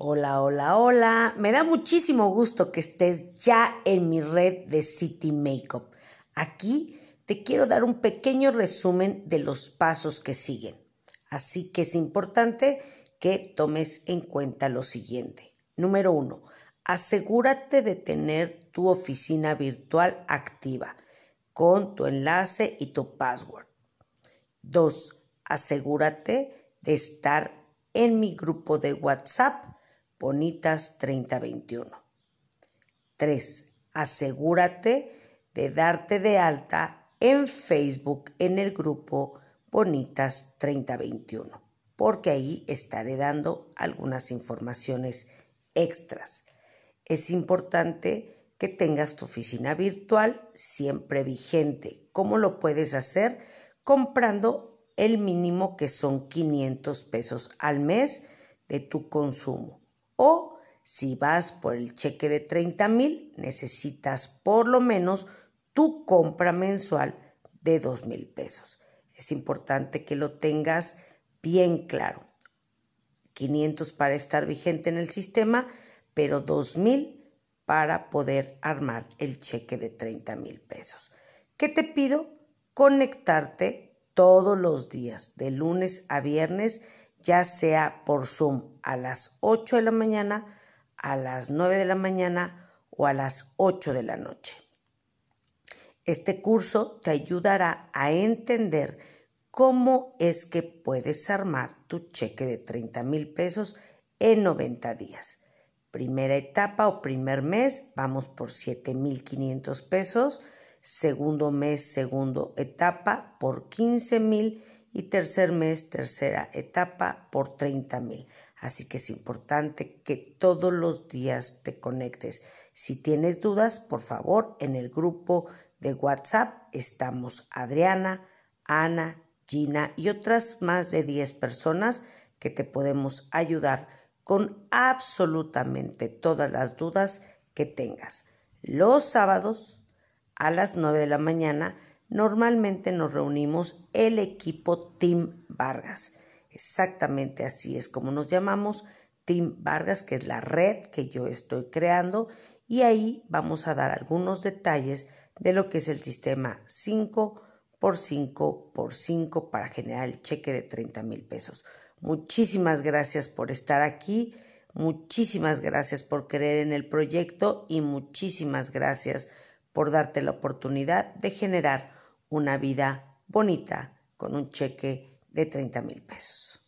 Hola, hola, hola. Me da muchísimo gusto que estés ya en mi red de City Makeup. Aquí te quiero dar un pequeño resumen de los pasos que siguen. Así que es importante que tomes en cuenta lo siguiente. Número uno, asegúrate de tener tu oficina virtual activa con tu enlace y tu password. Dos, asegúrate de estar en mi grupo de WhatsApp Bonitas 3021. 3. Asegúrate de darte de alta en Facebook en el grupo Bonitas 3021, porque ahí estaré dando algunas informaciones extras. Es importante que tengas tu oficina virtual siempre vigente. ¿Cómo lo puedes hacer? Comprando el mínimo que son 500 pesos al mes de tu consumo. O si vas por el cheque de 30 mil, necesitas por lo menos tu compra mensual de 2 mil pesos. Es importante que lo tengas bien claro. 500 para estar vigente en el sistema, pero 2 mil para poder armar el cheque de 30 mil pesos. ¿Qué te pido? Conectarte todos los días, de lunes a viernes, ya sea por Zoom a las 8 de la mañana, a las 9 de la mañana o a las 8 de la noche. Este curso te ayudará a entender cómo es que puedes armar tu cheque de 30 mil pesos en 90 días. Primera etapa o primer mes, vamos por 7 mil 500 pesos. Segundo mes, segundo etapa por 15 mil y tercer mes, tercera etapa por 30 mil. Así que es importante que todos los días te conectes. Si tienes dudas, por favor, en el grupo de WhatsApp estamos Adriana, Ana, Gina y otras más de 10 personas que te podemos ayudar con absolutamente todas las dudas que tengas. Los sábados a las 9 de la mañana normalmente nos reunimos el equipo Team Vargas. Exactamente así es como nos llamamos, Team Vargas, que es la red que yo estoy creando, y ahí vamos a dar algunos detalles de lo que es el sistema 5 por 5 por 5 para generar el cheque de 30 mil pesos. Muchísimas gracias por estar aquí, muchísimas gracias por creer en el proyecto y muchísimas gracias por darte la oportunidad de generar una vida bonita con un cheque de 30 mil pesos.